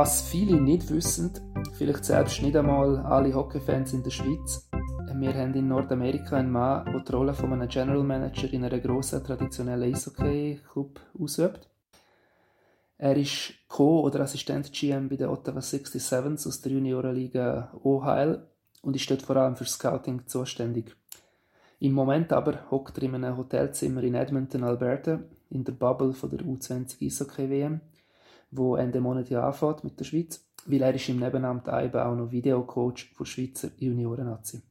Was viele nicht wissen, vielleicht selbst nicht einmal alle Hockeyfans in der Schweiz, wir haben in Nordamerika einen Mann, der die Rolle von einem General Manager in einem grossen traditionellen Eishockey-Club ausübt. Er ist Co- oder Assistent-GM bei den Ottawa 67s aus der Juniorenliga OHL und ist dort vor allem für Scouting zuständig. Im Moment aber hockt er in einem Hotelzimmer in Edmonton, Alberta, in der Bubble von der U20 Eishockey WM, wo Ende Monat ja anfängt mit der Schweiz, weil er ist im Nebenamt auch noch Videocoach für Schweizer Junioren-Nazi.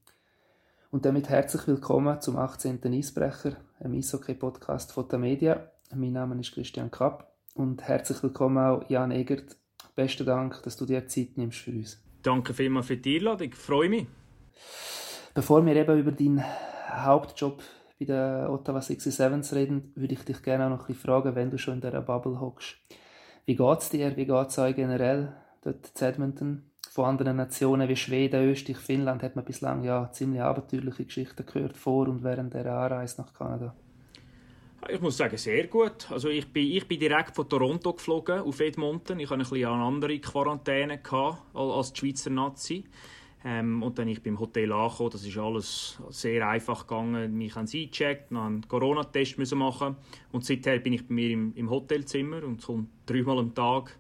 Und damit herzlich willkommen zum 18. Eisbrecher, einem Eishockey-Podcast von der Media. Mein Name ist Christian Kapp und herzlich willkommen auch Jan Egert. Besten Dank, dass du dir Zeit nimmst für uns. Danke vielmals für die Einladung, ich freue mich. Bevor wir eben über deinen Hauptjob bei den Ottawa 67s reden, würde ich dich gerne auch noch ein bisschen fragen, wenn du schon in dieser Bubble hockst. Wie geht es dir, wie geht es euch generell dort in Edmonton? Von anderen Nationen wie Schweden, Österreich, Finnland hat man bislang ja ziemlich abenteuerliche Geschichten gehört vor und während der Anreise nach Kanada. Ich muss sagen, sehr gut. Also ich bin, ich bin direkt von Toronto geflogen auf Edmonton. Ich hatte ein eine andere Quarantäne als die Schweizer Nazi. Ähm, und dann ich beim Hotel angekommen. Das ist alles sehr einfach gegangen. Mich haben sie eingecheckt, noch einen Corona-Test machen und seither bin ich bei mir im, im Hotelzimmer und kommt dreimal am Tag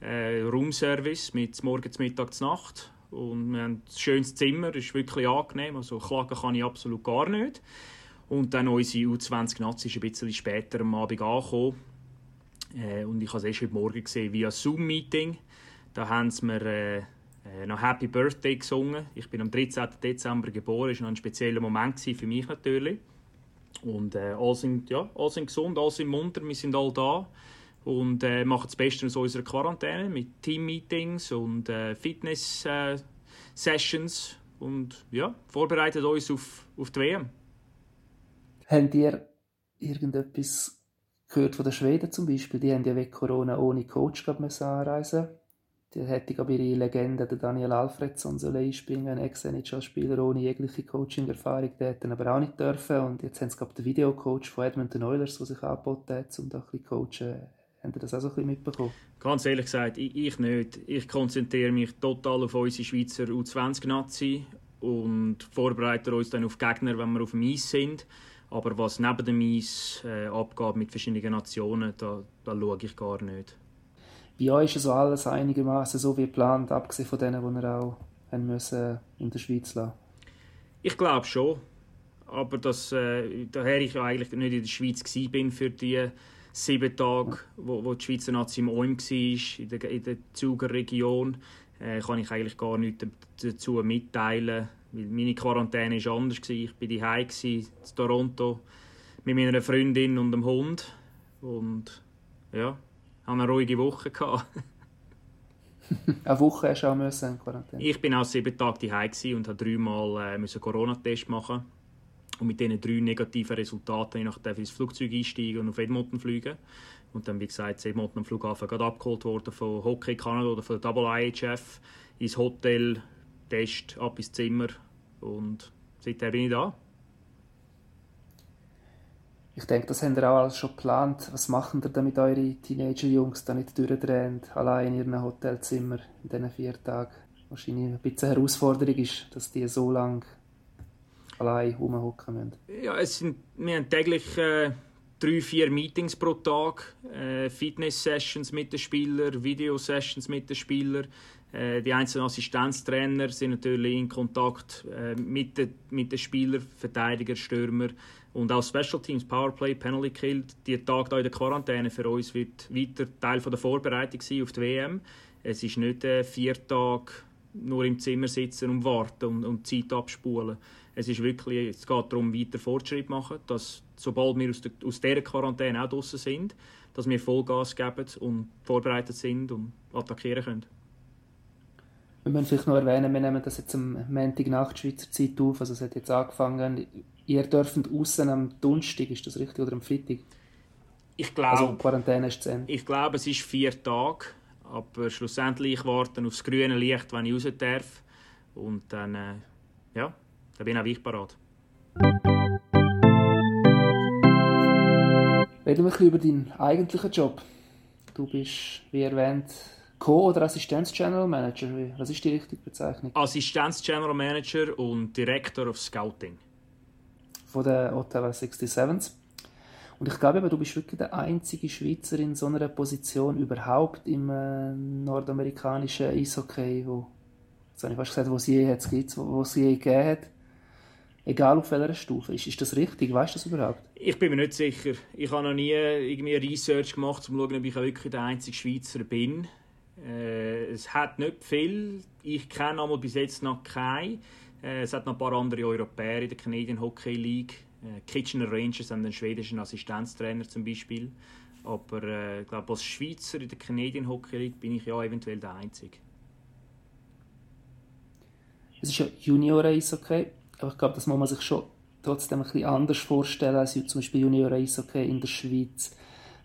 äh, Roomservice mit morgens, mittags, Nacht. Und wir haben ein schönes Zimmer, ist wirklich angenehm. Also klagen kann ich absolut gar nicht. Und dann unsere U20-Nazi ist ein bisschen später am Abend angekommen. Äh, und ich habe es erst heute Morgen gesehen via Zoom-Meeting. Da haben sie mir äh, äh, noch Happy Birthday gesungen. Ich bin am 13. Dezember geboren. War noch ein spezieller Moment für mich natürlich. Und äh, alle, sind, ja, alle sind gesund, alle sind munter, wir sind alle da und äh, machen das Beste aus unserer Quarantäne mit Team-Meetings und äh, Fitness-Sessions äh, und ja, vorbereitet uns auf, auf die WM. Habt ihr irgendetwas gehört von den Schweden zum Beispiel? Die haben ja wegen Corona ohne Coach anreisen. Die hätte aber ihre Legende, der Daniel Alfredson, sollen einspringen, ein Ex-NHL-Spieler ohne jegliche Coaching-Erfahrung, der hätte aber auch nicht dürfen. Und jetzt haben sie, glaube den Videocoach von Edmonton Oilers, der sich angeboten hat, um da ein bisschen coachen Habt ihr das auch so ein bisschen mitbekommen? Ganz ehrlich gesagt, ich, ich nicht. Ich konzentriere mich total auf unsere Schweizer U20-Nazi und vorbereite uns dann auf Gegner, wenn wir auf dem Eis sind. Aber was neben dem Eis äh, abgeht mit verschiedenen Nationen, da, da schaue ich gar nicht. Bei euch ist also alles einigermaßen so wie geplant, abgesehen von denen, die ihr auch müssen in der Schweiz lassen Ich glaube schon. Aber dass, äh, daher ich ja eigentlich nicht in der Schweiz war für die sieben Tage, wo, wo die Schweizer Nazi im Ulm war, in der, in der Zuger Region, äh, kann ich eigentlich gar nichts dazu mitteilen, weil meine Quarantäne war anders. Ich war daheim in Toronto mit meiner Freundin und dem Hund und ja, hatte eine ruhige Woche. eine Woche hast du auch in Quarantäne? Ich bin auch sieben Tage daheim und musste dreimal äh, Corona-Test machen und mit diesen drei negativen Resultaten ich ins Flugzeug einsteigen und auf Edmonton fliegen. Und dann, wie gesagt, Edmonton am Flughafen gerade abgeholt worden von Hockey Canada oder von der IHF ins Hotel, Test, ab ins Zimmer und seitdem bin ich da. Ich denke, das haben ihr auch alles schon geplant. Was machen ihr damit eure Teenager-Jungs da nicht durchdrehen, allein in ihrem Hotelzimmer in diesen vier Tagen? Wahrscheinlich ein bisschen Herausforderung ist, dass die so lange allein rumhocken müssen? Ja, es sind, wir haben täglich äh, drei, vier Meetings pro Tag, äh, Fitness-Sessions mit den Spielern, Video-Sessions mit den Spielern. Äh, die einzelnen Assistenztrainer sind natürlich in Kontakt äh, mit, den, mit den Spielern, Verteidiger, Stürmer und auch Special Teams, Powerplay, Penalty Kill. Die Tag in der Quarantäne für uns wird weiter Teil der Vorbereitung sein auf die WM. Es ist nicht äh, vier Tage nur im Zimmer sitzen und warten und, und Zeit abspulen. Es, ist wirklich, es geht darum, weiter Fortschritt zu machen, dass sobald wir aus, der, aus dieser Quarantäne auch draußen sind, dass wir Vollgas geben und vorbereitet sind und attackieren können. Wir müssen vielleicht noch erwähnen, wir nehmen das jetzt am Montag nach Schweizer Zeit auf, also es hat jetzt angefangen. Ihr dürft außen am Donnerstag, ist das richtig, oder am Freitag? Ich glaube, also Quarantäne ist zu Ende. Ich glaube, es ist vier Tage, aber schlussendlich warten aufs grüne Licht, wenn ich raus darf. Und dann, äh, ja, da bin auch ich parat. Reden wir ein bisschen über deinen eigentlichen Job. Du bist, wie erwähnt, Co- oder Assistenz-General Manager? Was ist die richtige Bezeichnung? Assistenz-General Manager und Director of Scouting. Von der Ottawa 67 und ich glaube, du bist wirklich der einzige Schweizer in so einer Position überhaupt im äh, nordamerikanischen Eishockey, wo, jetzt habe ich fast gesagt, wo es je jetzt gibt, wo, wo es je gegeben hat. Egal auf welcher Stufe. Ist, ist das richtig? Weißt du das überhaupt? Ich bin mir nicht sicher. Ich habe noch nie irgendwie Research gemacht, um zu schauen, ob ich wirklich der einzige Schweizer bin. Äh, es hat nicht viel. Ich kenne aber bis jetzt noch keinen. Äh, es hat noch ein paar andere Europäer in der Canadian Hockey League. Äh, Kitchener Rangers haben einen schwedischen Assistenztrainer zum Beispiel. Aber äh, ich glaube, als Schweizer in der Canadian Hockey League bin ich ja eventuell der Einzige. Es ist ja Junior-Eishockey, aber ich glaube, das muss man sich schon trotzdem ein bisschen anders vorstellen als zum Beispiel Junior-Eishockey in der Schweiz.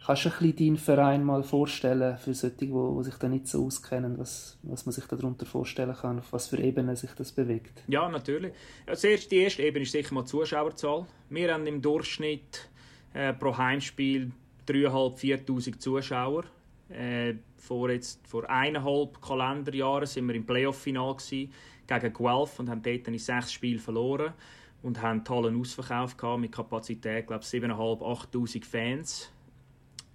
Kannst du ein bisschen deinen Verein mal vorstellen, für solche, die, die sich da nicht so auskennen, was, was man sich darunter vorstellen kann, auf was für Ebenen sich das bewegt? Ja, natürlich. Als erste, die erste Ebene ist sicher mal die Zuschauerzahl. Wir haben im Durchschnitt äh, pro Heimspiel 3'500, 4'000 Zuschauer. Äh, vor, jetzt, vor eineinhalb Kalenderjahren sind wir im Playoff-Final gegen Guelph und haben dort in sechs Spiele verloren und haben tollen Ausverkauf gehabt mit Kapazität, glaube 7'500, 8'000 Fans.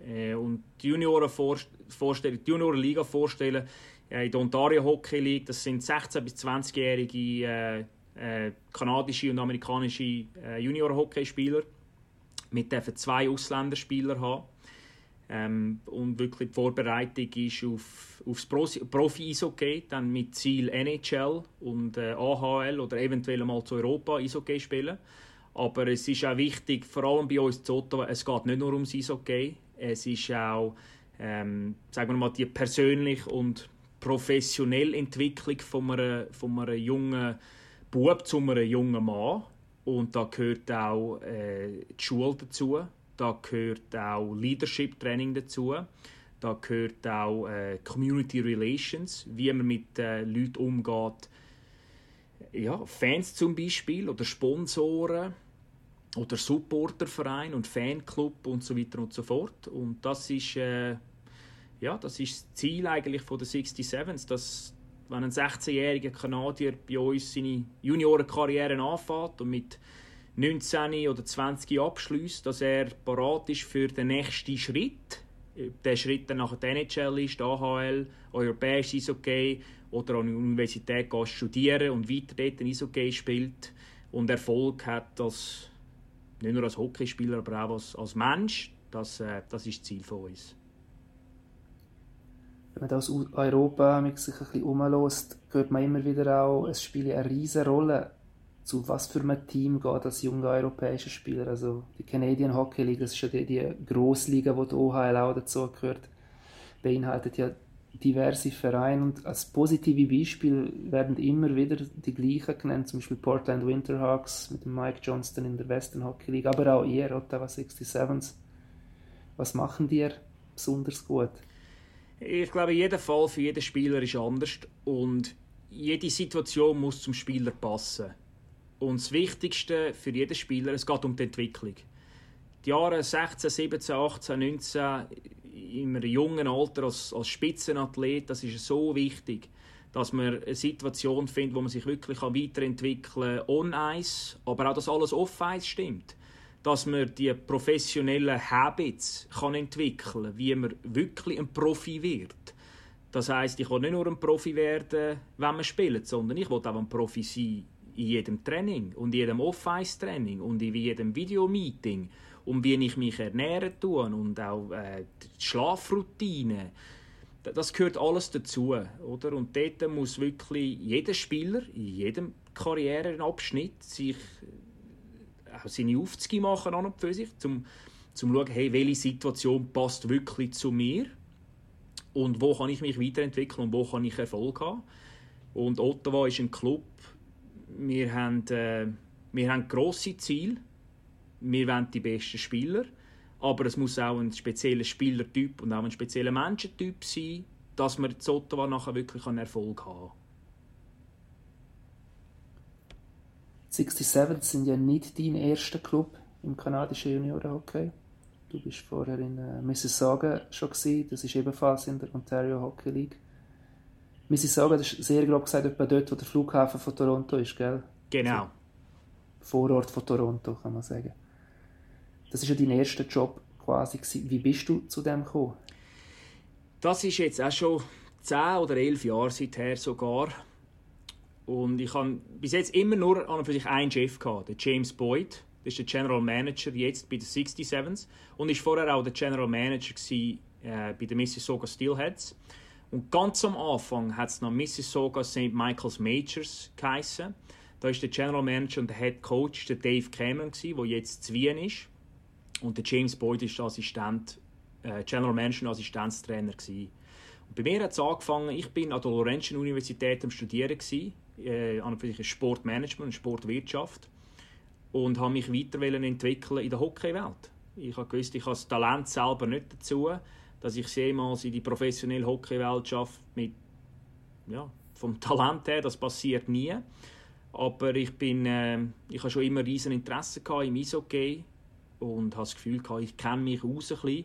Äh, und die Junioren vorstellen, die Juniorenliga vorstellen, äh, in der Ontario Hockey League, das sind 16- bis 20-jährige äh, äh, kanadische und amerikanische äh, Junior-Hockeyspieler. mit dürfen zwei Ausländerspieler haben. Ähm, und wirklich die Vorbereitung ist auf, aufs Profi-Eishockey, dann mit Ziel NHL und äh, AHL oder eventuell mal zu Europa Eishockey spielen. Aber es ist auch wichtig, vor allem bei uns zu Ottawa, es geht nicht nur ums Eishockey, es ist auch, ähm, sagen wir mal, die persönliche und professionelle Entwicklung von einem, von einem jungen Bub zu einem jungen Mann. Und da gehört auch äh, die Schule dazu, da gehört auch Leadership Training dazu, da gehört auch äh, Community Relations, wie man mit äh, Leuten umgeht. Ja, Fans zum Beispiel oder Sponsoren oder Supporterverein und Fanclub und so weiter und so fort. Und das ist, äh, ja, das ist das Ziel eigentlich von der 67 dass wenn ein 16-jähriger Kanadier bei uns seine Juniorenkarriere anfängt und mit 19 oder 20 abschließt, dass er parat ist für den nächsten Schritt. Der Schritt dann nach der NHL ist, AHL, europäisch Eishockey oder an der Universität geht studieren und weiter dort Eishockey spielt und Erfolg hat als nicht nur als Hockeyspieler, aber auch als, als Mensch. Das, äh, das ist das Ziel von uns. Wenn man da aus Europa sich ein bisschen umlässt, hört man immer wieder auch, es spielt eine riesige Rolle, zu was für einem Team geht als junger europäischer Spieler. Also die Canadian Hockey League, das ist ja die, die Grossliga, wo die OHL auch dazu gehört, beinhaltet ja diverse Vereine und als positive Beispiel werden immer wieder die gleichen genannt, zum Beispiel Portland Winterhawks mit Mike Johnston in der Western Hockey League, aber auch ihr, Ottawa 67s. Was machen die besonders gut? Ich glaube, jeder Fall für jeden Spieler ist anders und jede Situation muss zum Spieler passen. Und das Wichtigste für jeden Spieler, es geht um die Entwicklung. Die Jahre 16, 17, 18, 19 in einem jungen Alter als, als Spitzenathlet, das ist so wichtig, dass man eine Situation findet, wo man sich wirklich weiterentwickeln kann, on-ice, aber auch, dass alles off-ice stimmt. Dass man die professionellen Habits kann entwickeln kann, wie man wirklich ein Profi wird. Das heißt, ich will nicht nur ein Profi werden, wenn man spielt, sondern ich will auch ein Profi sein in jedem Training und in jedem Off-Ice-Training und in jedem Videomeeting und wie ich mich ernähren tue und auch äh, die Schlafroutine. Das gehört alles dazu, oder? Und dort muss wirklich jeder Spieler in jedem Karrierenabschnitt sich äh, auch seine Aufzüge machen an und für sich, zum zum schauen, hey, welche Situation passt wirklich zu mir und wo kann ich mich weiterentwickeln und wo kann ich Erfolg haben. Und Ottawa ist ein Club, wir haben, äh, wir haben grosse Ziele, wir wollen die besten Spieler, aber es muss auch ein spezieller Spielertyp und auch ein spezieller Menschentyp sein, dass man in Ottawa nachher wirklich einen Erfolg haben kann. 67 sind ja nicht dein erster Club im kanadischen Juniorenhockey. Du bist vorher in äh, Mississauga schon gewesen. Das ist ebenfalls in der Ontario Hockey League. Mississauga, das ist sehr grob gesagt etwa dort, wo der Flughafen von Toronto ist, gell? Genau. Vorort von Toronto, kann man sagen. Das ist ja dein erster Job quasi. Gewesen. Wie bist du zu dem gekommen? Das ist jetzt auch schon zehn oder elf Jahre seither sogar. Und ich habe bis jetzt immer nur an und für sich einen Chef gehabt, den James Boyd. Das ist der General Manager jetzt bei den 67s und ist vorher auch der General Manager gewesen, äh, bei den Mississauga Steelheads. Und ganz am Anfang hat es noch Mississauga St. Michael's Majors geheißen. Da ist der General Manager und der Head Coach der Dave Cameron der jetzt zu Wien ist. Und der James Boyd ist der Assistent, äh, General Manager und Assistenztrainer gewesen. Und bei mir hat es angefangen. Ich bin an der Laurentian Universität am Studieren gewesen, äh, an Sportmanagement und Sportwirtschaft und habe mich weiter entwickeln in der Hockeywelt. Ich gewusst, ich habe das Talent selber nicht dazu, dass ich jemals in die professionelle Hockeywelt schaffe mit ja, vom Talent her, das passiert nie. Aber ich bin, äh, ich habe schon immer riesen Interesse im Eishockey und habe das Gefühl gehabt, ich kenne mich aus ein bisschen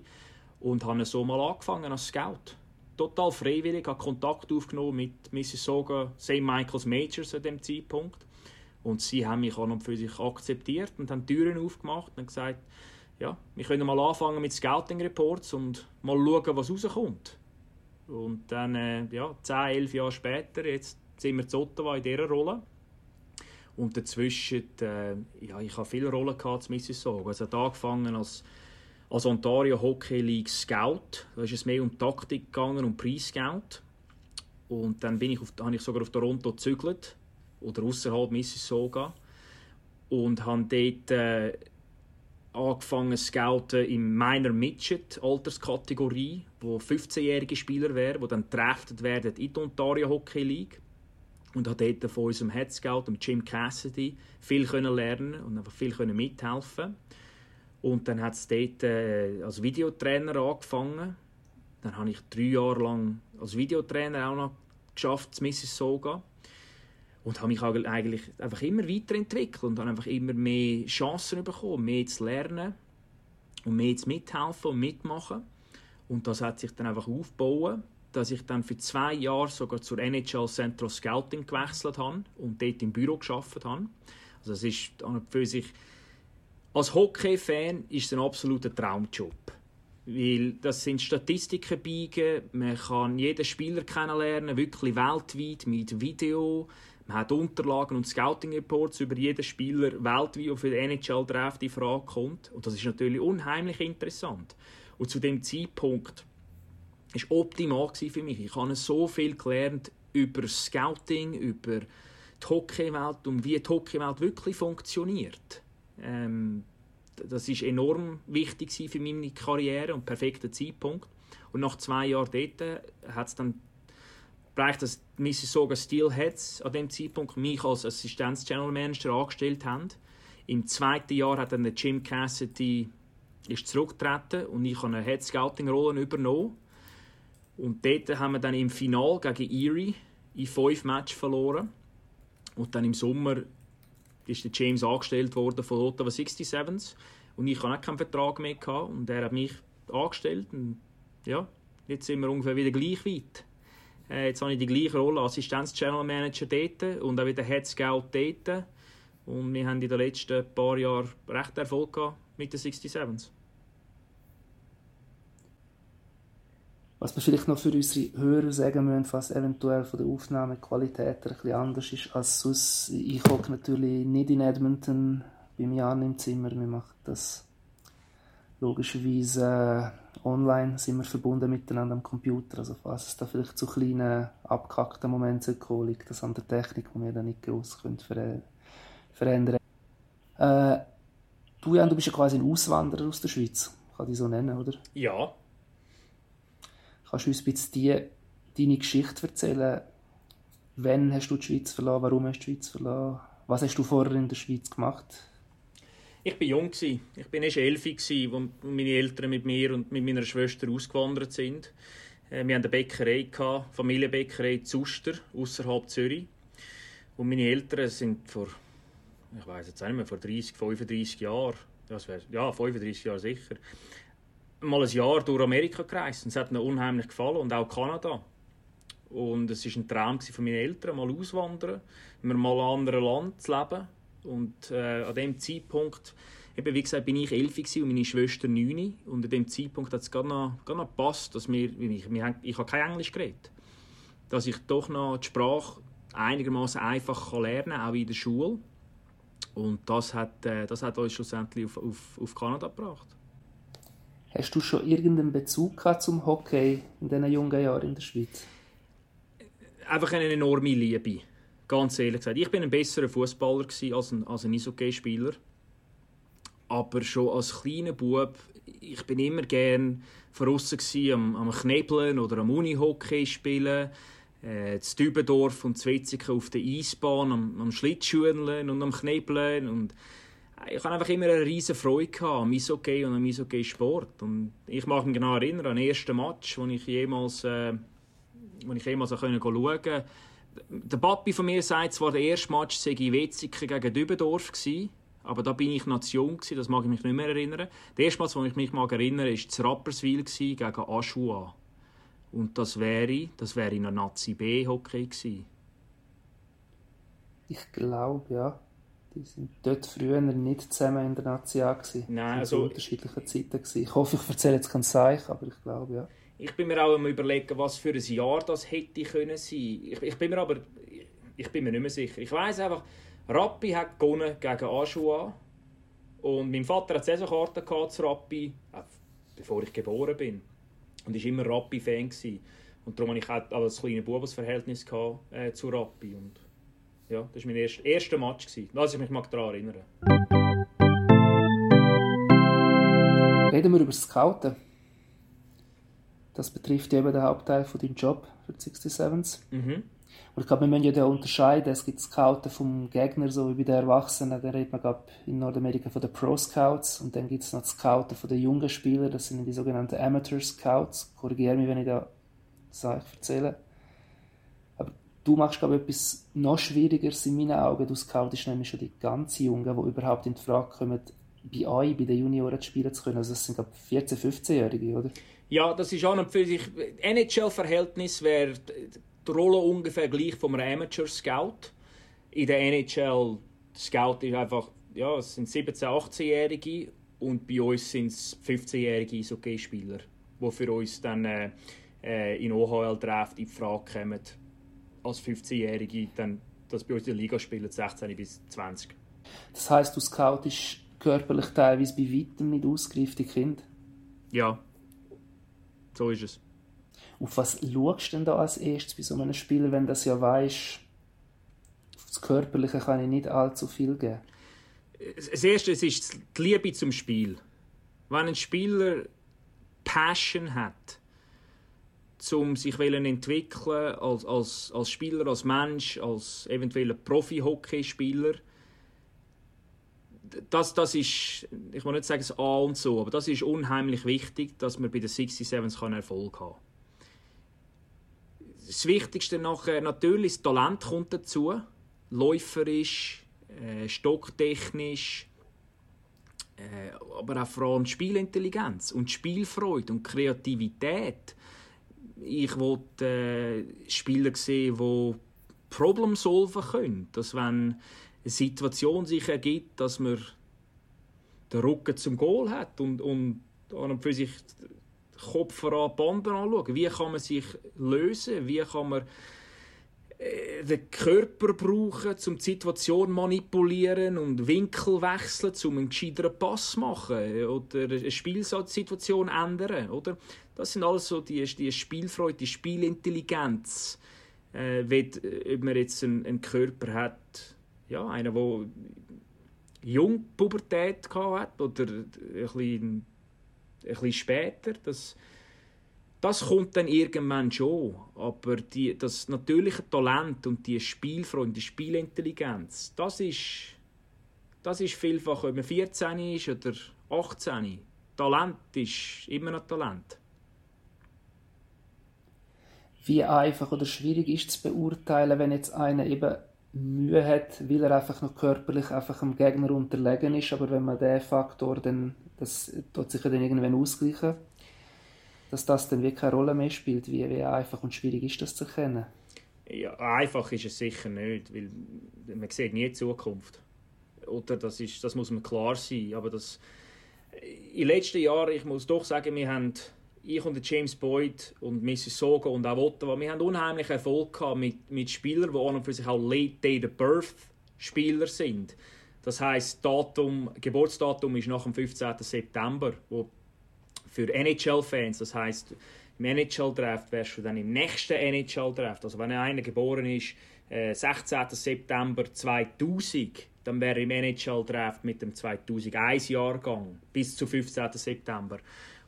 und habe so mal angefangen als Scout. Total freiwillig, habe Kontakt aufgenommen mit Mississauga St. Michael's Majors an dem Zeitpunkt und sie haben mich an für sich akzeptiert und haben Türen aufgemacht und gesagt, ja, wir können mal anfangen mit Scouting Reports und mal schauen, was rauskommt. Und dann, äh, ja, 10, 11 Jahre später, jetzt sind wir zu Ottawa in dieser Rolle. Und dazwischen, äh, ja, ich habe viele Rollen gehabt, Mississauga. Es hat angefangen als, als Ontario Hockey League Scout. Da ist es mehr um Taktik gegangen, um Pre-Scout. Und dann bin ich auf, habe ich sogar auf Toronto gezügelt oder außerhalb Mississauga und habe dort äh, angefangen zu scouten im Minor Midget Alterskategorie, wo 15-jährige Spieler wären, die dann draftet werden in die Ontario Hockey League und habe dort von unserem Head Scout, Jim Cassidy, viel können lernen und einfach viel können mithelfen. Und dann hat es dort äh, als Videotrainer angefangen. Dann habe ich drei Jahre lang als Videotrainer auch noch geschafft, in Mississauga. Und habe mich eigentlich einfach immer weiterentwickelt und habe einfach immer mehr Chancen bekommen, mehr zu lernen und mehr zu mithelfen und mitmachen. Und das hat sich dann einfach aufgebaut dass ich dann für zwei Jahre sogar zur NHL Central Scouting gewechselt habe und dort im Büro geschafft habe. Also es ist für sich als Hockey-Fan ist es ein absoluter Traumjob. Weil das sind Statistiken biegen, man kann jeden Spieler kennenlernen, wirklich weltweit mit Video. Man hat Unterlagen und Scouting-Reports über jeden Spieler weltweit, der für den NHL-Draft in Frage kommt. Und das ist natürlich unheimlich interessant. Und zu dem Zeitpunkt ist optimal für mich. Ich habe so viel gelernt über Scouting, über die Hockeywelt und wie die Hockeywelt wirklich funktioniert. Ähm, das ist enorm wichtig für meine Karriere und perfekter Zeitpunkt. Und nach zwei Jahren dort hat es dann bereicht, dass Mississauga Steelheads an dem Zeitpunkt mich als Assistenz-General Manager angestellt haben. Im zweiten Jahr hat dann Jim Cassidy ist zurückgetreten und ich habe eine Head Scouting Rolle übernommen und dort haben wir dann im Final gegen Erie in fünf Matches verloren. Und dann im Sommer ist der James angestellt worden von Ottawa 67s. Und ich hatte auch keinen Vertrag mehr. Gehabt. Und er hat mich angestellt. Und ja, jetzt sind wir ungefähr wieder gleich weit. Äh, jetzt habe ich die gleiche Rolle, Assistenz-General Manager dort und auch wieder Head Scout dort. Und wir haben in den letzten paar Jahren recht Erfolg gehabt mit den 67s. Was wir vielleicht noch für unsere Hörer sagen müssen, was eventuell von der Aufnahmequalität ein bisschen anders ist als sonst. Ich hocke natürlich nicht in Edmonton bei mir an im Zimmer. Wir machen das logischerweise äh, online, sind wir verbunden miteinander am Computer. Also falls es da vielleicht zu kleinen abgehackten Momenten kommen, liegt das an der Technik, die wir dann nicht groß können ver verändern äh, Du, Jan, du bist ja quasi ein Auswanderer aus der Schweiz. Kann ich so nennen, oder? Ja, Kannst du uns ein bisschen die, deine Geschichte erzählen? Wann hast du die Schweiz verlassen? Warum hast du die Schweiz verlassen? Was hast du vorher in der Schweiz gemacht? Ich war jung. Ich war erst elf, als meine Eltern mit mir und mit meiner Schwester ausgewandert sind. Äh, wir hatten eine Bäckerei, Familienbäckerei Zuster, außerhalb Zürich. Und meine Eltern sind vor, ich weiß jetzt nicht mehr, vor 30, 35 Jahren, ja, 35 Jahre sicher, mal ein Jahr durch Amerika gereist und es hat mir unheimlich gefallen und auch Kanada. Und es war ein Traum von meinen Eltern, mal auswandern, mal in einem anderen Land zu leben. Und äh, an dem Zeitpunkt, eben, wie gesagt, bin ich elf und meine Schwester neun. Und an dem Zeitpunkt hat es gar noch, noch gepasst, dass wir, ich, wir, ich habe kein Englisch geredet, dass ich doch noch die Sprache einigermaßen einfach lernen kann, auch in der Schule. Und das hat, äh, das hat uns schlussendlich auf, auf, auf Kanada gebracht. Hast du schon irgendeinen Bezug zum Hockey in diesen jungen Jahren in der Schweiz? Einfach eine enorme Liebe, ganz ehrlich gesagt. Ich bin ein besserer Fußballer als ein, als ein Eishockey-Spieler. Aber schon als kleiner Bub, ich bin immer gern draussen am, am Knebeln oder am Unihockey spielen äh, zu Dübendorf und Zwetzigen auf der Eisbahn, am, am Schlittschuhen und am Knebeln und ich hatte einfach immer eine riesige Freude am Eishockey und am Eishockey-Sport. Und ich mag mich genau erinnern an den ersten Match, den ich jemals, äh, wo ich jemals schauen konnte. Der Papi von mir sagt zwar, der erste Match sei Wetzigen gegen Dübendorf gewesen, aber da bin ich jung, gewesen, das mag ich mich nicht mehr erinnern. Der erste Match, den ich mich mag erinnern, war zu Rapperswil gegen Aschua. Und das wäre, das wäre in einer Nazi B Hockey gewesen. Ich glaube, ja. Die sind dort früher nicht zusammen in der Nazi A gewesen. Nein, also... unterschiedlichen Zeiten gewesen. Ich hoffe, ich erzähle jetzt kein Seich, aber ich glaube, ja. Ich bin mir auch am überlegen, was für ein Jahr das hätte können sein. Ich, ich bin mir aber... Ich bin mir nicht mehr sicher. Ich weiß einfach, Rappi hat gewonnen gegen Aschua. Und mein Vater hat Saisonkarte zu Rappi, äh, bevor ich geboren bin. Und war immer Rappi-Fan. Und darum hatte ich auch als kleiner Bub ein Verhältnis gehabt, äh, zu Rappi. Und ja, das war mein erster, erster Match, gewesen, was ich mich mag daran erinnern Reden wir über das Scouten. Das betrifft eben den Hauptteil von deinem Job für die 67s. Mhm. Und ich glaube, wir müssen ja da unterscheiden. Es gibt Scouten vom Gegner, so wie bei den Erwachsenen. Da redet man in Nordamerika von den Pro Scouts. Und dann gibt es noch die Scouten von den jungen Spielern. Das sind die sogenannten Amateur Scouts. Korrigiere mich, wenn ich da Sachen erzähle. Du machst, glaube ich, etwas noch Schwierigeres in meinen Augen. Du scoutest nämlich schon die ganz Jungen, die überhaupt in die Frage kommen, bei euch, bei den Junioren spielen zu können. Also das sind, glaube ich, 14-, 15-Jährige, oder? Ja, das ist und für sich. NHL-Verhältnis wäre die Rolle ungefähr gleich vom Amateur Scout. In der NHL Scout ist einfach, ja, es sind 17-, 18-Jährige und bei uns sind es 15-jährige Eishockey-Spieler, die für uns dann äh, äh in OHL-Draft in Frage kommen, als 15-Jährige dann, dass bei uns in der Liga spielen, 16 bis 20. Das heisst, du scoutest körperlich teilweise bei weitem nicht ausgereifte Kinder? Ja, so ist es. Auf was schaust du denn da als erstes bei so einem Spiel, wenn das ja weißt, auf das Körperliche kann ich nicht allzu viel geben? Das Erste ist die Liebe zum Spiel. Wenn ein Spieler Passion hat, um sich entwickeln als, als, als Spieler, als Mensch, als eventuell Profi-Hockeyspieler, das, das ist, ich will nicht sagen das A und so, aber das ist unheimlich wichtig, dass man bei den 67 Erfolg haben kann das Wichtigste nachher natürlich das Talent kommt dazu. Läuferisch, äh, stocktechnisch, äh, aber auch vor allem Spielintelligenz und Spielfreude und Kreativität. Ich wollte äh, Spieler sehen, die Problem solven können. Dass wenn eine Situation sich ergibt, dass man den Rücken zum Goal hat und, und an und für sich Kopf voran Bomben anschauen. Wie kann man sich lösen? Wie kann man den Körper brauchen, um die Situation manipulieren und Winkel wechseln, um einen gescheiteren Pass zu machen oder eine Spielsituation ändern, oder? Das sind alles so die, die Spielfreude, die Spielintelligenz, äh, wie, ob man jetzt einen, einen Körper hat, ja, einer, der Jungpubertät hat oder ein bisschen ein bisschen später. Das, das kommt dann irgendwann schon. Aber die, das natürliche Talent und die Spielfreude, die Spielintelligenz, das ist, das ist vielfach, ob man 14 ist oder 18. Talent ist immer noch Talent. Wie einfach oder schwierig ist es zu beurteilen, wenn jetzt einer eben Mühe hat, weil er einfach noch körperlich einfach dem Gegner unterlegen ist, aber wenn man den Faktor dann, das tut sich dann irgendwann ausgleichen? Dass das dann wirklich keine Rolle mehr spielt? Wie, wie einfach und schwierig ist das zu erkennen? Ja, einfach ist es sicher nicht, weil man sieht nie die Zukunft. Oder das, ist, das muss man klar sein. Aber das, in den letzten Jahren, ich muss doch sagen, wir haben, ich und James Boyd und. Soga und auch Ottawa, wir haben unheimlich Erfolg gehabt mit, mit Spielern, die an und für sich auch Late Date Birth Spieler sind. Das heißt, Datum, Geburtsdatum ist nach dem 15. September, wo für NHL-Fans, das heißt im NHL-Draft wärst du dann im nächsten NHL-Draft. Also wenn einer geboren ist, äh, 16. September 2000, dann wäre im NHL-Draft mit dem 2001-Jahrgang bis zum 15. September.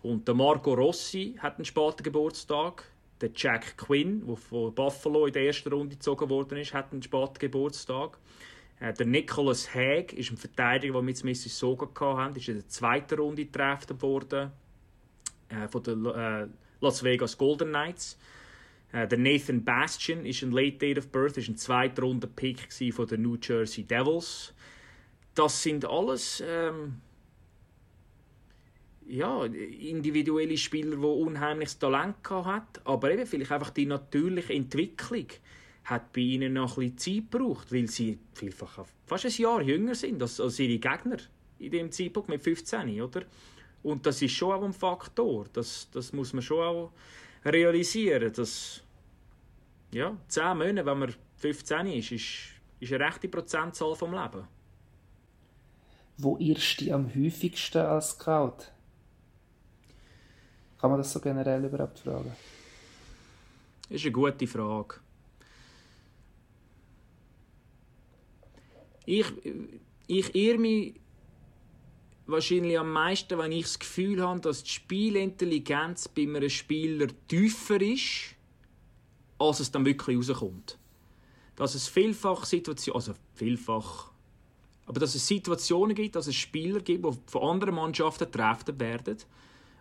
Und der Marco Rossi hat einen späten Geburtstag. Der Jack Quinn, der von Buffalo in der ersten Runde gezogen worden ist, hat einen späten Geburtstag. Äh, der Nicholas Haig ist ein Verteidiger, den wir mit Mississauga hatten, ist in der zweiten Runde gedraftet worden äh, von den äh, Las Vegas Golden Knights. Äh, der Nathan Bastian ist ein Late Date of Birth, ist ein zweiter Runde Pick von den New Jersey Devils. Das sind alles ähm, ja, individuelle Spieler, die unheimliches Talent hatten, aber eben vielleicht einfach die natürliche Entwicklung hat bei ihnen noch ein bisschen Zeit gebraucht, weil sie vielfach fast ein Jahr jünger sind als, als ihre Gegner in dem Zeitpunkt mit 15, oder? Und das ist schon auch ein Faktor. Das, das muss man schon auch realisieren. Dass, ja, 10 Monate, wenn man 15 ist, ist, ist eine rechte Prozentzahl vom Leben. Wo irrst du am häufigsten als Scout? Kann man das so generell überhaupt fragen? Das ist eine gute Frage. Ich, ich irre mich wahrscheinlich am meisten, wenn ich das Gefühl habe, dass die Spielintelligenz bei einem Spieler tiefer ist, als es dann wirklich rauskommt. Dass es vielfach Situationen, also vielfach, aber dass es Situationen gibt, dass es Spieler gibt, die von anderen Mannschaften getroffen werden,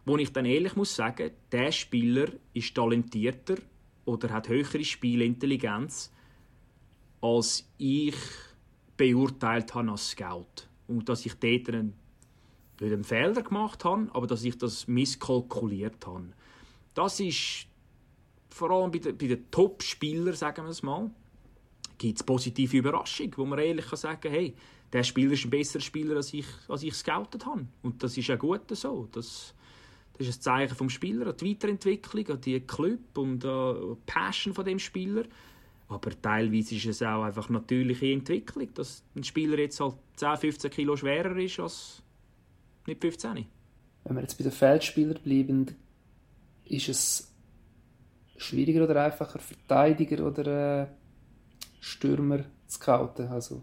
wo ich dann ehrlich muss sagen, der Spieler ist talentierter oder hat höhere Spielintelligenz, als ich beurteilt habe als Scout. Und dass ich dort einen, nicht einen Fehler gemacht habe, aber dass ich das misskalkuliert habe. Das ist vor allem bei den, den Top-Spielern, sagen wir es mal, gibt es positive Überraschung, wo man ehrlich kann sagen hey, der Spieler ist ein besserer Spieler, als ich, als ich scoutet habe. Und das ist ja gut so. Das, das ist ein Zeichen vom Spieler, an die Weiterentwicklung, an die Club und an die Passion von dem Spieler. Aber teilweise ist es auch einfach natürliche Entwicklung, dass ein Spieler jetzt halt 10, 15 Kilo schwerer ist als nicht 15. Wenn wir jetzt bei den Feldspielern bleiben, ist es schwieriger oder einfacher, Verteidiger oder äh, Stürmer zu scouten, also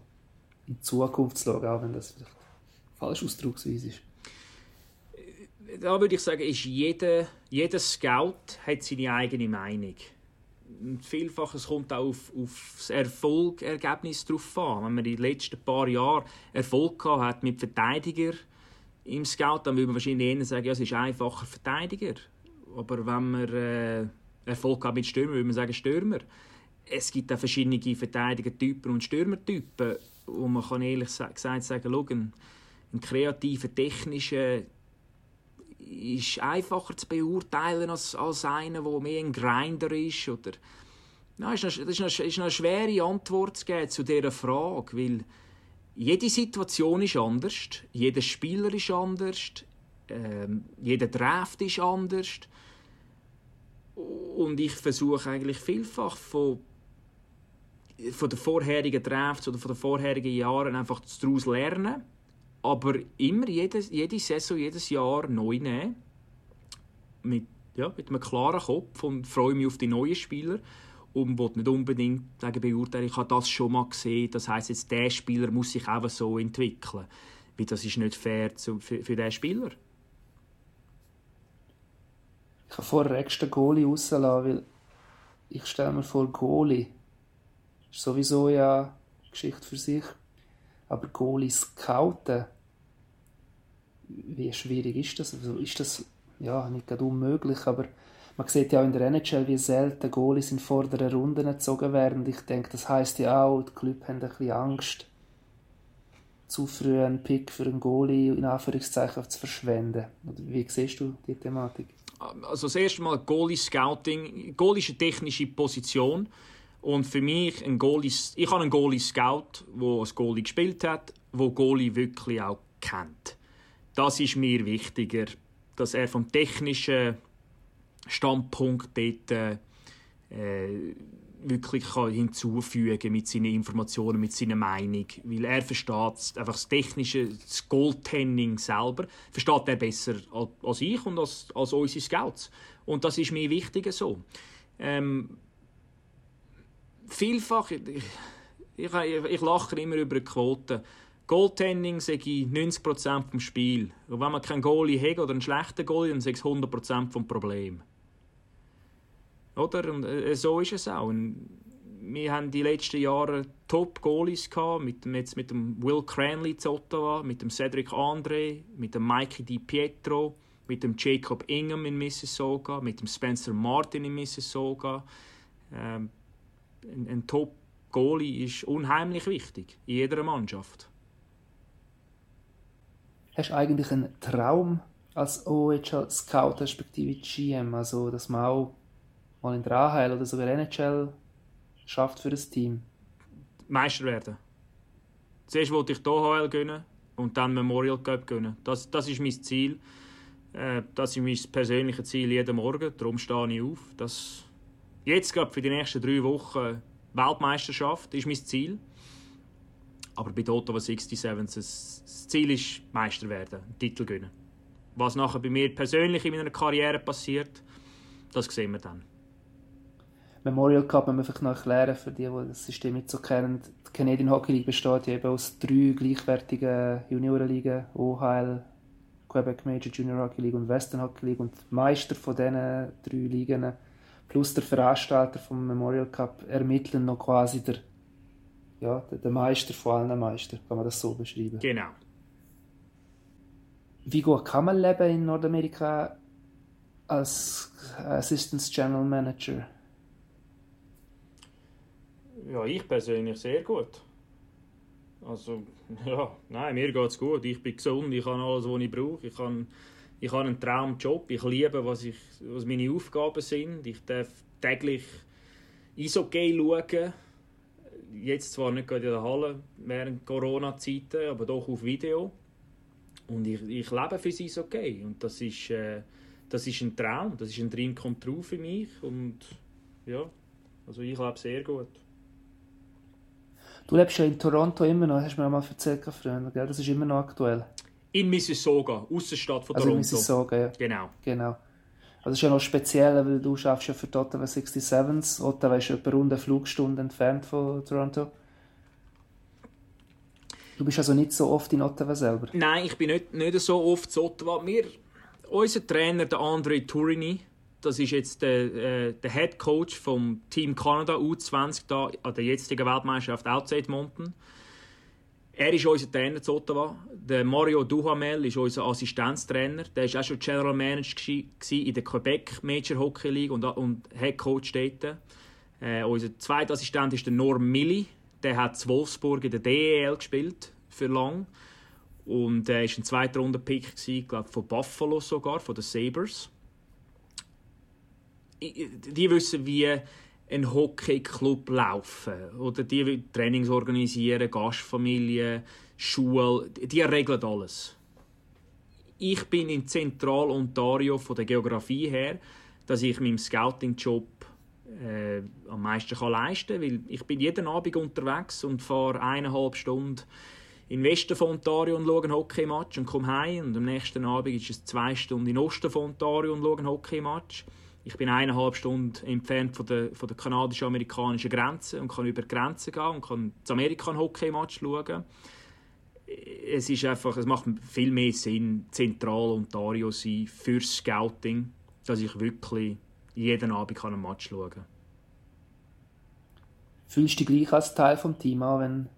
in Zukunft zu schauen, auch wenn das vielleicht falsch Ausdrucksweise ist? Da würde ich sagen, ist jeder, jeder Scout hat seine eigene Meinung vielfach es kommt auch auf, auf das Erfolgergebnis drauf an. Wenn man in den letzten paar Jahren Erfolg hat mit Verteidiger im Scout, dann würde man wahrscheinlich eher sagen, ja, es ist einfacher Verteidiger. Aber wenn man äh, Erfolg hat mit Stürmer, würde man sagen Stürmer. Es gibt auch verschiedene Verteidigertypen und Stürmertypen, wo man kann ehrlich gesagt sagen, schau, ein, ein kreativer, technischer ist einfacher zu beurteilen als, als einer, der mehr ein Grinder ist. Oder Nein, ist eine, ist eine, ist eine schwere Antwort zu geben zu dieser Frage, weil jede Situation ist anders, jeder Spieler ist anders, ähm, jeder Draft ist anders. Und ich versuche eigentlich vielfach von, von den vorherigen Drafts oder von den vorherigen Jahren einfach daraus lernen aber immer jede, jede Saison, jedes Jahr neu nehmen. Mit, ja, mit einem klaren Kopf und freue mich auf die neuen Spieler. Und will nicht unbedingt sagen, beurteilen, ich habe das schon mal gesehen. Das heißt jetzt, der Spieler muss sich auch so entwickeln. Weil das ist nicht fair zu, für, für diesen Spieler. Ich habe vorher extra Goalie rauslassen, weil ich stelle mir vor, Goalie ist sowieso ja eine Geschichte für sich. Aber Goalie scouten, wie schwierig ist das? Also ist das ja nicht gerade unmöglich, aber man sieht ja auch in der NHL, wie selten Goalies in vorderen Runden gezogen werden. Ich denke, das heißt ja auch, die Club haben ein bisschen Angst, zu früh einen Pick für einen Goalie in Anführungszeichen zu verschwenden. Wie siehst du die Thematik? Also das erste Mal Goalie Scouting. Goalie ist eine technische Position. Und für mich, ein Goalie, ich habe einen Goalie Scout, der als Goalie gespielt hat, wo Goalie wirklich auch kennt. Das ist mir wichtiger, dass er vom technischen Standpunkt dort äh, wirklich kann hinzufügen mit seinen Informationen, mit seiner Meinung, weil er versteht einfach das technische, das Goaltending selber, versteht er besser als ich und als, als unsere Scouts. Und das ist mir wichtiger so. Ähm, vielfach, ich, ich, ich lache immer über die Quote. Goaltending sage ich 90% vom Spiel. Und wenn man keinen Goalie hat oder einen schlechten Goalie, dann sage ich 100% vom Problem. Oder? Und äh, so ist es auch. Und wir haben die letzten Jahre Top-Goalies gehabt, mit, jetzt mit dem Will Cranley zu Ottawa, mit dem Cedric Andre, mit dem Mikey Di Pietro, mit dem Jacob Ingham in Mississauga, mit dem Spencer Martin in Mississauga. Ähm, ein, ein Top-Goalie ist unheimlich wichtig in jeder Mannschaft. Hast du eigentlich einen Traum als OHL-Scout respektive GM, also dass man auch mal in der AHL oder sogar NHL schafft für das Team? Meister werden. Zuerst wollte ich die OHL gewinnen und dann Memorial Cup gewinnen. Das, das ist mein Ziel. Äh, das ist mein persönliches Ziel jeden Morgen. Darum stehe ich auf. Das jetzt gerade für die nächsten drei Wochen Weltmeisterschaft ist mein Ziel. Aber bei Ottawa 67 das Ziel ist Meister werden, Titel gewinnen. Was nachher bei mir persönlich in meiner Karriere passiert, das sehen wir dann. Memorial Cup müssen wir vielleicht noch erklären für die, die das System nicht so kennen. Die Canadian Hockey League besteht eben aus drei gleichwertigen Juniorenligen, OHL, Quebec Major Junior Hockey League und Western Hockey League. Und die Meister von diesen drei Ligen plus der Veranstalter vom Memorial Cup ermitteln noch quasi der, ja, der Meister von allen Meistern, kann man das so beschreiben. Genau. Wie gut kann man leben in Nordamerika als Assistant General Manager? Ja, ich persönlich sehr gut. Also, ja, nein, mir geht es gut. Ich bin gesund, ich habe alles, was ich brauche. Ich habe, ich habe einen Traumjob. Ich liebe, was, ich, was meine Aufgaben sind. Ich darf täglich Eishockey schauen. Jetzt zwar nicht in der Halle während Corona-Zeiten, aber doch auf Video. Und ich, ich lebe für das Eishockey. Und das ist, äh, das ist ein Traum. Das ist ein Dream come true für mich. Und ja, also ich lebe sehr gut. Du lebst ja in Toronto immer noch, hast du mir mal erzählt früher, gell? Das ist immer noch aktuell. In Mississauga, Außenstadt von also Toronto. In Mississauga, ja. Genau. genau. Also das ist ja noch speziell, weil du schaffst ja für die Ottawa 67s. Ottawa ist etwa rund eine Flugstunde entfernt von Toronto. Du bist also nicht so oft in Ottawa selber? Nein, ich bin nicht, nicht so oft in Ottawa. Wir, unser Trainer, der André Tourini, das ist jetzt der, äh, der Head Coach vom Team Kanada U20 da an der jetzigen Weltmeisterschaft Outside Mountain. Er ist unser Trainer zu Ottawa. Der Mario Duhamel ist unser Assistenztrainer. Der war auch schon General Manager in der Quebec Major Hockey League und, und Head Coach dort. Äh, unser zweiter Assistent ist der Norm Milli. Der hat zu Wolfsburg in der DEL gespielt für lang. Und er äh, war ein zweiter Rundenpick, glaube von Buffalo sogar, von den Sabres die wissen, wie ein Hockeyclub laufen oder die Trainings organisieren, Gastfamilien, Schule, die regeln alles. Ich bin in Zentral-Ontario von der Geografie her, dass ich meinen Scouting-Job äh, am meisten kann leisten kann, ich bin jeden Abend unterwegs und fahre eineinhalb Stunden in den Westen von Ontario und schaue einen Hockeymatch und komme heim und am nächsten Abend ist es zwei Stunden in den Osten von Ontario und schaue einen Hockeymatch. Ich bin eineinhalb Stunden entfernt von der, von der kanadisch-amerikanischen Grenze und kann über die Grenze gehen und kann zu Amerika einen Hockey-Match schauen. Es, ist einfach, es macht viel mehr Sinn, zentral Ontario sein für Scouting, dass ich wirklich jeden Abend einen Match schauen kann. Fühlst du dich gleich als Teil des Teams an, wenn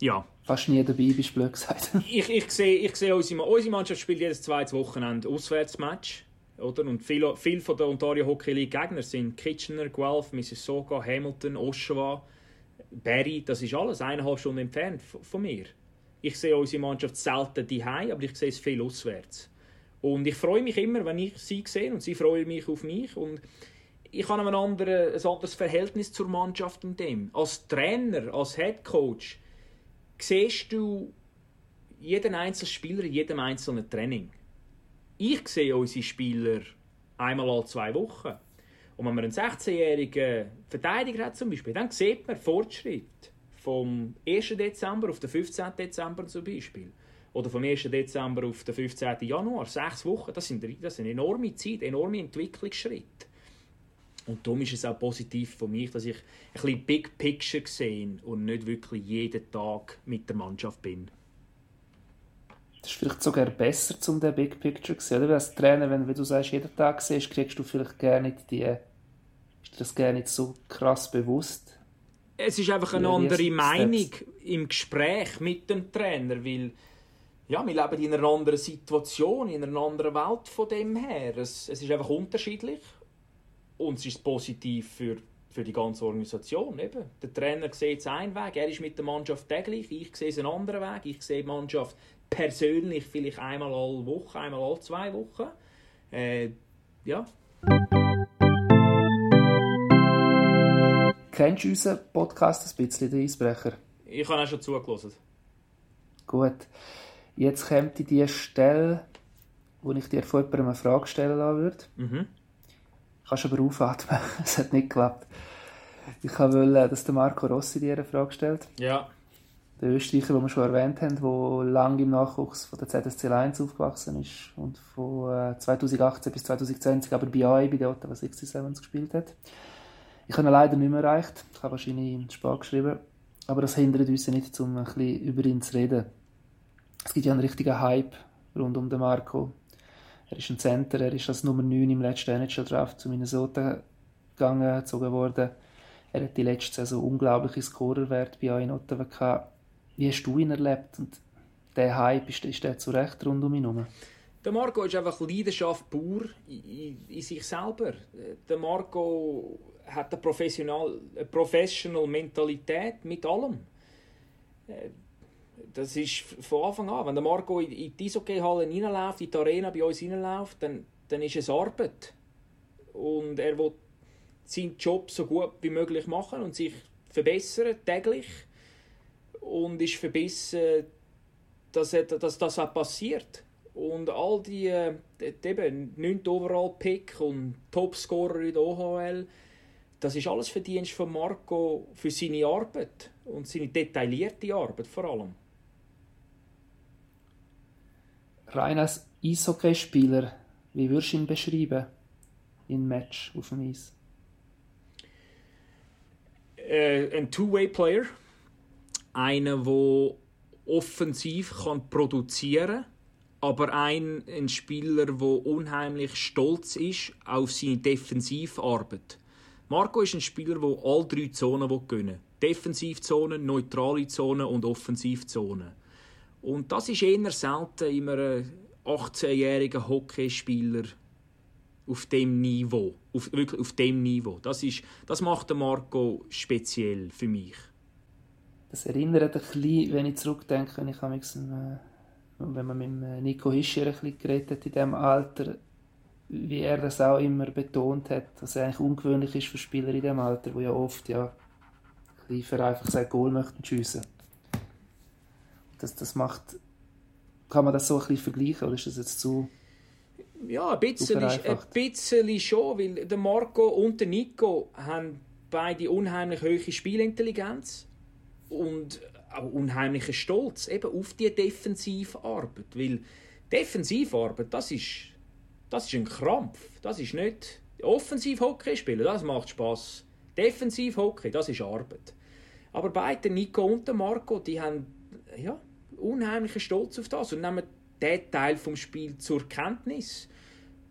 ja. fast nie dabei bist, blöd gesagt? ich, ich sehe, ich sehe unsere, unsere Mannschaft spielt jedes zweite Wochenende Auswärtsmatch oder? Und viele, viele von der Ontario Hockey League Gegner sind Kitchener, Guelph, Mississauga, Hamilton, Oshawa, Barry. Das ist alles eineinhalb Stunden entfernt von mir. Ich sehe unsere Mannschaft selten die aber ich sehe es viel auswärts. Und ich freue mich immer, wenn ich sie sehe und sie freuen mich auf mich. Und ich habe ein, andere, ein anderes Verhältnis zur Mannschaft in dem. Als Trainer, als Head Coach, siehst du jeden einzelnen Spieler in jedem einzelnen Training. Ich sehe unsere Spieler einmal alle zwei Wochen. Und wenn man einen 16-jährigen Verteidiger hat zum Beispiel, dann sieht man Fortschritt. Vom 1. Dezember auf den 15. Dezember zum Beispiel. Oder vom 1. Dezember auf den 15. Januar. Sechs Wochen, das sind, das sind enorme Zeit, enorme Entwicklungsschritte. Und darum ist es auch positiv für mich, dass ich ein bisschen Big Picture sehe und nicht wirklich jeden Tag mit der Mannschaft bin. Das ist vielleicht sogar besser, um den Big Picture zu sehen. Oder als Trainer, wenn, wenn du sagst, jeden Tag siehst, kriegst du vielleicht gar nicht die... Ist dir das gar nicht so krass bewusst? Es ist einfach eine andere Meinung im Gespräch mit dem Trainer, weil ja, wir leben in einer anderen Situation, in einer anderen Welt von dem her. Es, es ist einfach unterschiedlich und es ist positiv für, für die ganze Organisation. Eben. Der Trainer sieht es einen Weg, er ist mit der Mannschaft täglich, ich sehe es einen anderen Weg, ich sehe die Mannschaft persönlich vielleicht einmal alle Woche, einmal alle zwei Wochen. Äh, ja. Kennst du unseren Podcast ein bisschen, den Eisbrecher? Ich habe auch schon zugelassen. Gut. Jetzt kommt die Stelle, wo ich dir vor jemandem eine Frage stellen lassen würde. Mhm. Kannst aber aufatmen. es hat nicht geklappt. Ich wollte, dass der Marco Rossi dir eine Frage stellt. Ja. Der Österreicher, den wir schon erwähnt haben, der lange im Nachwuchs von der ZSC 1 aufgewachsen ist und von 2018 äh, bis 2020 aber bei AI, bei der Ottawa 67 gespielt hat. Ich habe ihn leider nicht mehr erreicht. Ich habe wahrscheinlich im Spar geschrieben. Aber das hindert uns nicht, um ein bisschen über ihn zu reden. Es gibt ja einen richtigen Hype rund um den Marco. Er ist ein Center, er ist als Nummer 9 im letzten NHL Draft zu Minnesota gegangen, gezogen worden. Er hat die letzte Saison unglaubliche Scorerwert bei euch in Ottawa gehabt. Wie hast du ihn erlebt? Und der Hype, ist, ist der zu Recht rund um ihn herum? Der Marco ist einfach Leidenschaft pur in, in, in, sich selber. Der Marco hat eine professional, eine professional Mentalität mit allem das ist von Anfang an, wenn der Marco in die Eishockey-Halle reinläuft, in die Arena bei uns reinläuft, dann, dann ist es Arbeit. Und er will seinen Job so gut wie möglich machen und sich verbessern, täglich. Und ist verbissen, dass, dass das auch passiert. Und all die, äh, eben, 9. Overall-Pick und Topscorer in der OHL, das ist alles Verdienst von Marco für seine Arbeit und seine detaillierte Arbeit vor allem. rein als Eishockeyspieler, wie würdest du ihn beschreiben in Match auf dem Eis? Äh, ein Two-Way-Player, einer, der offensiv kann produzieren kann, aber ein, ein Spieler, der unheimlich stolz ist auf seine Defensivarbeit. Marco ist ein Spieler, der alle drei Zonen gewinnen will. Defensivzone, neutrale Zone und Offensivzone. Und das ist eher selten in einem 18-jährigen Hockeyspieler auf dem Niveau. Auf, wirklich auf dem Niveau. Das, ist, das macht Marco speziell für mich. Das erinnert ein bisschen, wenn ich zurückdenke, wenn, ich äh, wenn man mit äh, Nico Hischier ein bisschen geredet hat in diesem Alter, wie er das auch immer betont hat, dass es eigentlich ungewöhnlich ist für Spieler in diesem Alter, die ja oft ja, ein bisschen vereinfacht sagen, Goal möchten schiessen das, das macht. Kann man das so ein bisschen vergleichen oder ist das jetzt zu. Ja, ein bisschen, ein bisschen schon, weil der Marco und der Nico haben beide unheimlich hohe Spielintelligenz und auch unheimlichen Stolz eben auf die Defensivarbeit, weil Defensivarbeit, das ist, das ist ein Krampf, das ist nicht Offensivhockey spielen, das macht Spaß. Defensivhockey, das ist Arbeit. Aber beide Nico und Marco, die haben ja, unheimlichen Stolz auf das und nehmen diesen Teil vom Spiel zur Kenntnis.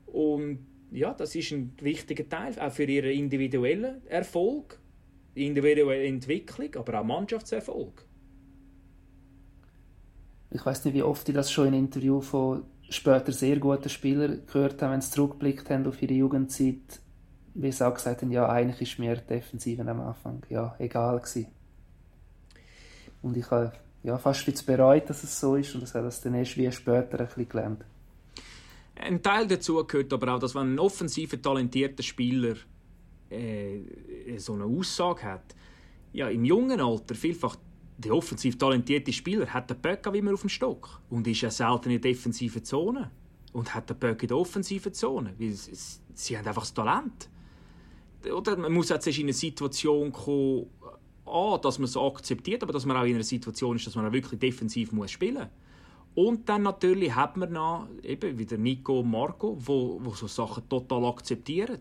Und ja, das ist ein wichtiger Teil, auch für ihren individuellen Erfolg, individuelle Entwicklung, aber auch Mannschaftserfolg. Ich weiß nicht, wie oft ich das schon in Interviews von später sehr guten Spielern gehört habe, wenn sie zurückgeblickt haben auf ihre Jugendzeit, wie sie auch gesagt haben, ja, eigentlich ist mir defensiv am Anfang ja, egal gewesen. Und ich habe ja, fast wie bereut, dass es so ist und das hat das dann erst wie später ein bisschen gelernt. Ein Teil dazu gehört aber auch, dass wenn ein offensiver talentierter Spieler äh, so eine Aussage hat, ja, im jungen Alter vielfach der offensiv talentierte Spieler hat den Böck wie immer auf dem Stock und ist ja selten in der defensiven Zone und hat den Böck in der offensiven Zone, weil sie, sie haben einfach das Talent. Oder man muss jetzt in eine Situation kommen, dass man es akzeptiert, aber dass man auch in einer Situation ist, dass man auch wirklich defensiv muss spielen muss. Und dann natürlich hat man noch eben wieder Nico und Marco, wo, wo so Sachen total akzeptieren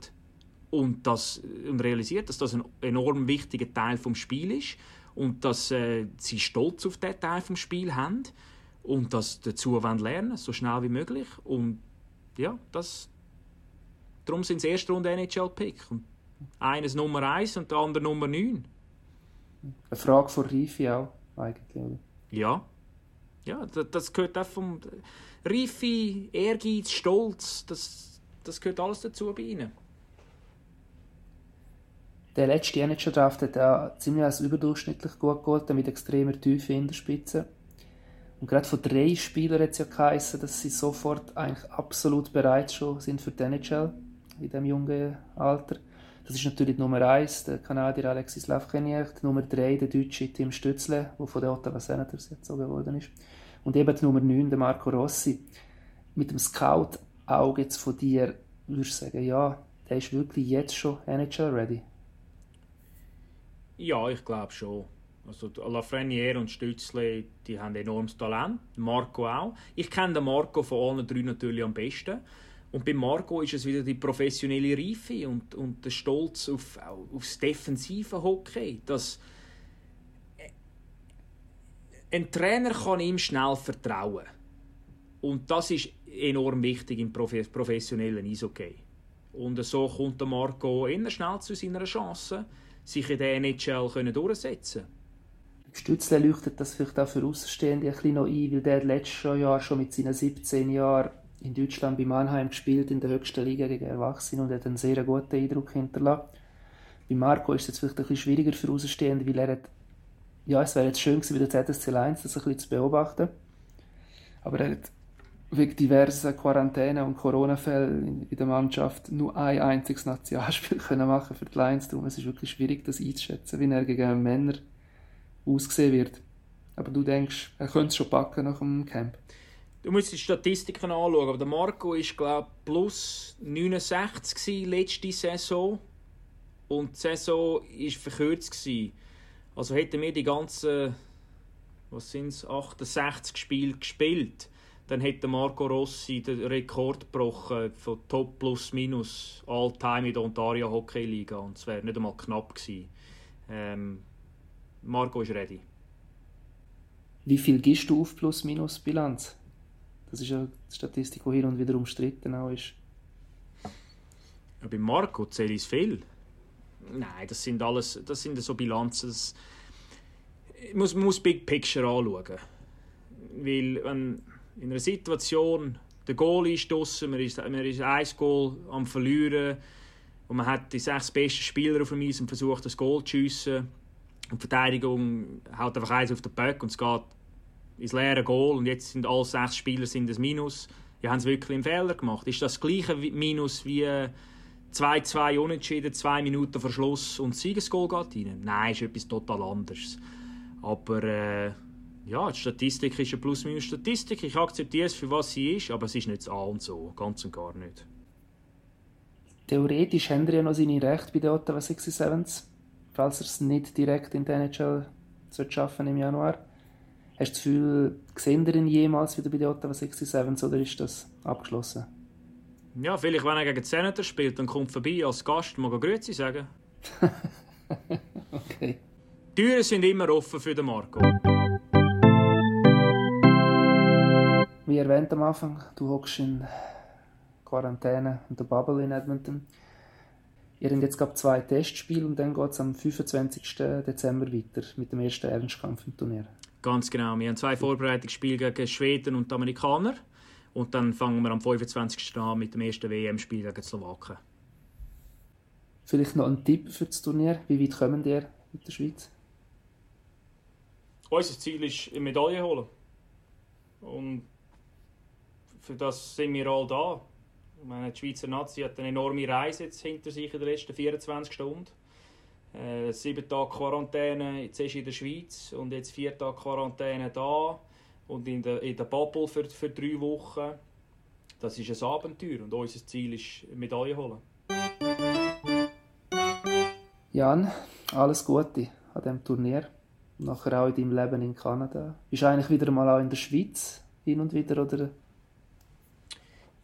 und, das, und realisiert, dass das ein enorm wichtiger Teil vom Spiel ist und dass äh, sie stolz auf diesen Teil vom Spiel haben und das dazu wollen lernen, so schnell wie möglich. Und ja, das, darum sind sie erste Runde NHL-Pick. Eines Nummer 1 und der andere Nummer 9. Eine Frage von Reife auch, eigentlich. Ja. Ja, das, das gehört auch vom... Reife, Ehrgeiz, Stolz, das, das gehört alles dazu bei ihnen. Der letzte NHL-Draft hat auch ziemlich als überdurchschnittlich gut gehalten, mit extremer Tiefe in der Spitze. Und gerade von drei Spielern hat es ja geheißen, dass sie sofort eigentlich absolut bereit schon sind für die NHL in diesem jungen Alter. Das ist natürlich Nummer 1, der Kanadier Alexis Lafrenière, Nummer 3, der deutsche Tim Stützle, der von den Ottawa Senators jetzt so geworden ist. Und eben die Nummer 9, der Marco Rossi. Mit dem Scout-Auge jetzt von dir, würdest du sagen, ja, der ist wirklich jetzt schon NHL-ready? Ja, ich glaube schon. Also Lafreniere und Stützle, die haben enormes Talent. Marco auch. Ich kenne den Marco von allen drei natürlich am besten. Und bei Marco ist es wieder die professionelle Reife und, und der Stolz auf, aufs defensive Hockey. Dass ein Trainer kann ihm schnell vertrauen. Und das ist enorm wichtig im professionellen Eishockey. Und so kommt der Marco immer schnell zu seiner Chance, sich in der NHL durchsetzen können. Stützle leuchtet das vielleicht auch für Außenstehende ein bisschen noch ein, weil der letztes Jahr schon mit seinen 17 Jahren in Deutschland bei Mannheim gespielt, in der höchsten Liga gegen Erwachsene und hat einen sehr guten Eindruck hinterlassen. Bei Marco ist es jetzt vielleicht ein bisschen schwieriger für Außenstehende, weil er hat, ja, es wäre jetzt schön gewesen, bei der ZSC 1 das ein bisschen zu beobachten, aber er hat wegen diversen Quarantäne- und Corona-Fällen in der Mannschaft nur ein einziges Nationalspiel können machen für die Lions. Darum ist es wirklich schwierig, das einzuschätzen, wie er gegen Männer aussehen wird. Aber du denkst, er könnte es schon packen nach dem Camp. Du musst die Statistiken anschauen, aber der Marco ist glaube plus 69 gewesen, letzte Saison und die Saison war verkürzt. Also hätten wir die ganzen was sind's, 68 Spiele gespielt, dann hätte Marco Rossi den Rekord gebrochen von Top plus minus all time in der Ontario Hockey Liga und es wäre nicht einmal knapp gewesen. Ähm, Marco ist ready. Wie viel gibst du auf plus minus Bilanz? Das ist eine Statistik, die hin und wieder umstritten auch ist. Ja, bei Marco zähle ich viel. Nein, das sind alles, das sind so Bilanzen. Das, man muss, man muss Big Picture anschauen. Weil wenn in einer Situation der Goal ist draussen, man ist, man ist ein Goal am Verlieren und man hat die sechs besten Spieler auf dem Eis und versucht, das Goal zu schiessen. Und die Verteidigung haut einfach eins auf den Böck und es geht ins leere Goal und jetzt sind alle sechs Spieler sind das Minus. Ja, haben sie wirklich einen Fehler gemacht? Ist das gleiche Minus wie 2-2 Unentschieden, 2 Minuten Verschluss und das Siegesgoal geht rein? Nein, ist etwas total anderes. Aber äh, ja, die Statistik ist eine Plus-Minus-Statistik. Ich akzeptiere es für was sie ist, aber es ist nicht das A und so. Ganz und gar nicht. Theoretisch haben ja noch seine Rechte bei den Ottawa 67, falls er es nicht direkt in der NHL schaffen im Januar. Hast du das Gefühl, sehen ihr ihn jemals wieder bei den Ottawa 67 oder ist das abgeschlossen? Ja, vielleicht, wenn er gegen die Senator spielt, dann kommt vorbei als Gast, mag er Grüezi sagen. okay. Die Türen sind immer offen für den Marco. Wie erwähnt am Anfang, du hockst in Quarantäne in der Bubble in Edmonton. Ihr habt jetzt gerade zwei Testspiele und dann geht es am 25. Dezember weiter mit dem ersten Ernstkampf im Turnier. Ganz genau. Wir haben zwei Vorbereitungsspiele gegen Schweden und die Amerikaner. Und dann fangen wir am 25. an mit dem ersten WM-Spiel gegen die Slowaken. Vielleicht noch ein Tipp für das Turnier. Wie weit kommen ihr mit der Schweiz? Unser Ziel ist, eine Medaille holen. Und für das sind wir all da. meine, die Schweizer Nazi hat eine enorme Reise jetzt hinter sich in den letzten 24 Stunden. Äh, sieben Tage Quarantäne zuerst in der Schweiz und jetzt vier Tage Quarantäne da und in der, in der Bubble für, für drei Wochen. Das ist ein Abenteuer und unser Ziel ist Medaille holen. Jan, alles Gute an diesem Turnier. Nachher auch in deinem Leben in Kanada. Bist du eigentlich wieder mal auch in der Schweiz hin und wieder, oder?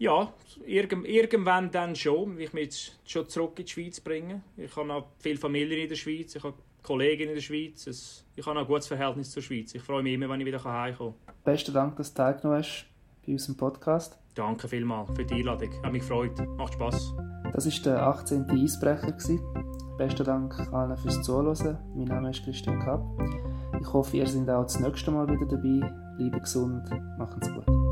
Ja, irgend, irgendwann dann schon. Ich mich jetzt schon zurück in die Schweiz bringen. Ich habe auch viele Familien in der Schweiz, ich habe Kollegen in der Schweiz. Es, ich habe ein gutes Verhältnis zur Schweiz. Ich freue mich immer, wenn ich wieder heimkomme. Besten Dank, dass du teilgenommen hast bei unserem Podcast. Danke vielmals für die Einladung. Hat mich gefreut. Macht Spass. Das war der 18. Eisbrecher. Besten Dank allen fürs Zuhören. Mein Name ist Christian Kapp. Ich hoffe, ihr seid auch das nächste Mal wieder dabei. Bleibt gesund, macht's gut.